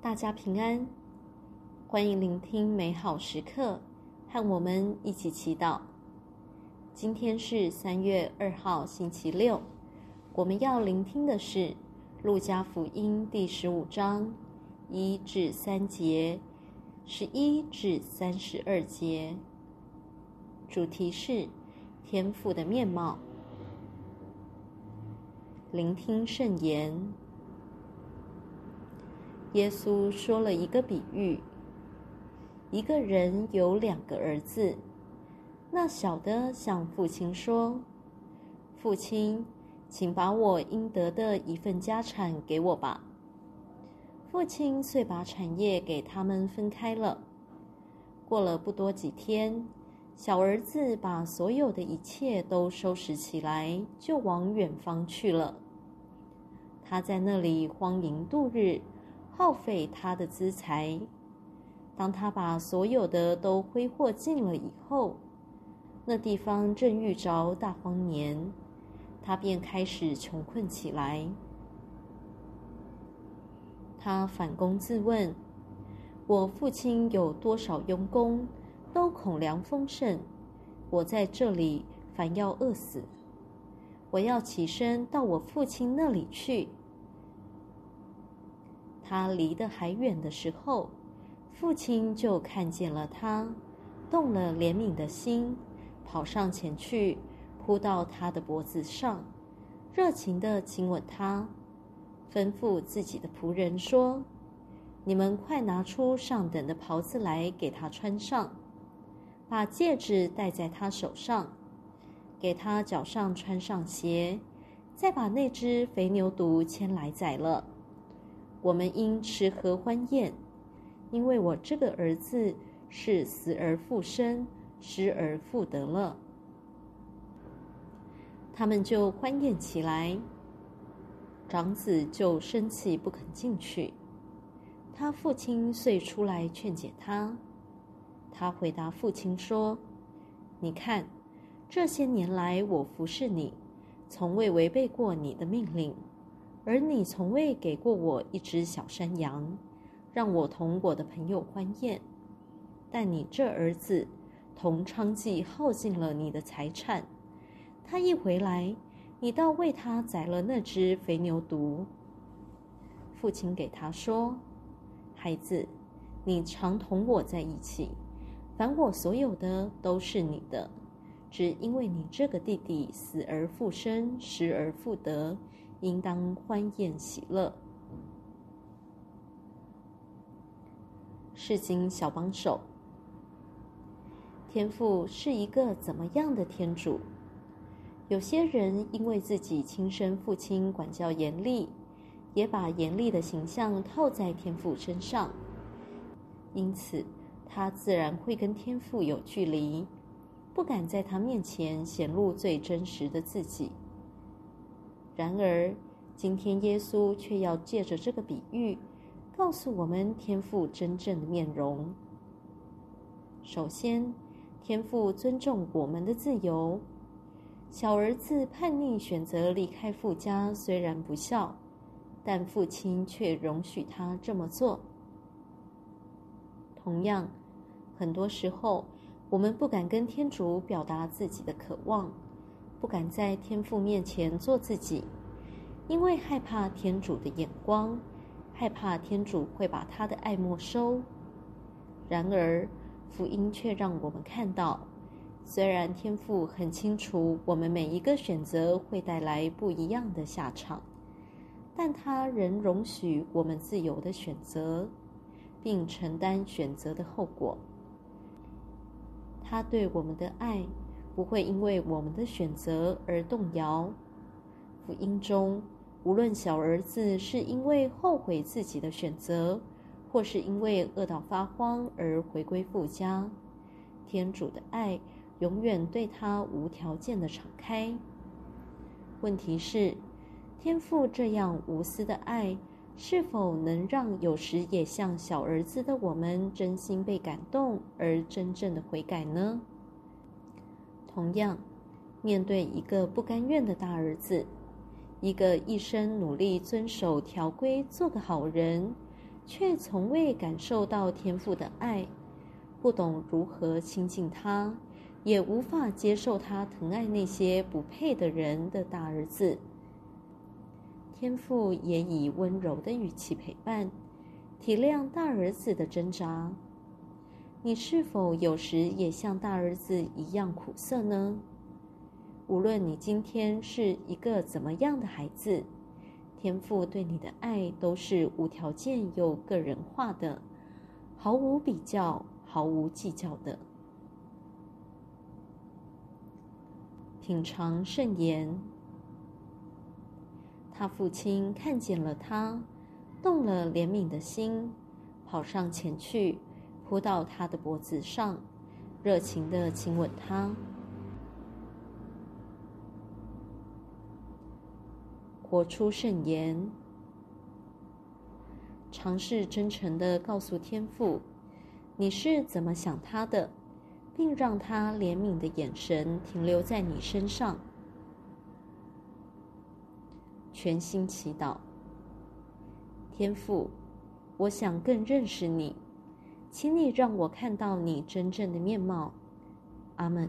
大家平安，欢迎聆听美好时刻，和我们一起祈祷。今天是三月二号，星期六。我们要聆听的是《路加福音》第十五章一至三节，十一至三十二节。主题是天赋的面貌。聆听圣言。耶稣说了一个比喻：一个人有两个儿子，那小的向父亲说：“父亲，请把我应得的一份家产给我吧。”父亲遂把产业给他们分开了。过了不多几天，小儿子把所有的一切都收拾起来，就往远方去了。他在那里荒淫度日。耗费他的资财。当他把所有的都挥霍尽了以后，那地方正遇着大荒年，他便开始穷困起来。他反躬自问：我父亲有多少佣工，都恐粮丰盛，我在这里反要饿死。我要起身到我父亲那里去。他离得还远的时候，父亲就看见了他，动了怜悯的心，跑上前去，扑到他的脖子上，热情地亲吻他，吩咐自己的仆人说：“你们快拿出上等的袍子来给他穿上，把戒指戴在他手上，给他脚上穿上鞋，再把那只肥牛犊牵来宰了。”我们应吃喝欢宴，因为我这个儿子是死而复生、失而复得了。他们就欢宴起来。长子就生气不肯进去，他父亲遂出来劝解他。他回答父亲说：“你看，这些年来我服侍你，从未违背过你的命令。”而你从未给过我一只小山羊，让我同我的朋友欢宴。但你这儿子同娼妓耗尽了你的财产。他一回来，你倒为他宰了那只肥牛犊。父亲给他说：“孩子，你常同我在一起，凡我所有的都是你的。只因为你这个弟弟死而复生，失而复得。”应当欢宴喜乐。世经小帮手，天父是一个怎么样的天主？有些人因为自己亲生父亲管教严厉，也把严厉的形象套在天父身上，因此他自然会跟天父有距离，不敢在他面前显露最真实的自己。然而，今天耶稣却要借着这个比喻，告诉我们天父真正的面容。首先，天父尊重我们的自由。小儿子叛逆选择离开父家，虽然不孝，但父亲却容许他这么做。同样，很多时候，我们不敢跟天主表达自己的渴望。不敢在天父面前做自己，因为害怕天主的眼光，害怕天主会把他的爱没收。然而，福音却让我们看到，虽然天父很清楚我们每一个选择会带来不一样的下场，但他仍容许我们自由的选择，并承担选择的后果。他对我们的爱，不会因为我们的选择而动摇。福音中，无论小儿子是因为后悔自己的选择，或是因为饿到发慌而回归父家，天主的爱永远对他无条件的敞开。问题是，天父这样无私的爱，是否能让有时也像小儿子的我们真心被感动而真正的悔改呢？同样，面对一个不甘愿的大儿子，一个一生努力遵守条规、做个好人，却从未感受到天父的爱，不懂如何亲近他，也无法接受他疼爱那些不配的人的大儿子。天父也以温柔的语气陪伴，体谅大儿子的挣扎。你是否有时也像大儿子一样苦涩呢？无论你今天是一个怎么样的孩子，天父对你的爱都是无条件又个人化的，毫无比较、毫无计较的。品尝圣言，他父亲看见了他，动了怜悯的心，跑上前去。扑到他的脖子上，热情地亲吻他。活出圣言，尝试真诚地告诉天父，你是怎么想他的，并让他怜悯的眼神停留在你身上。全心祈祷，天父，我想更认识你。请你让我看到你真正的面貌，阿门。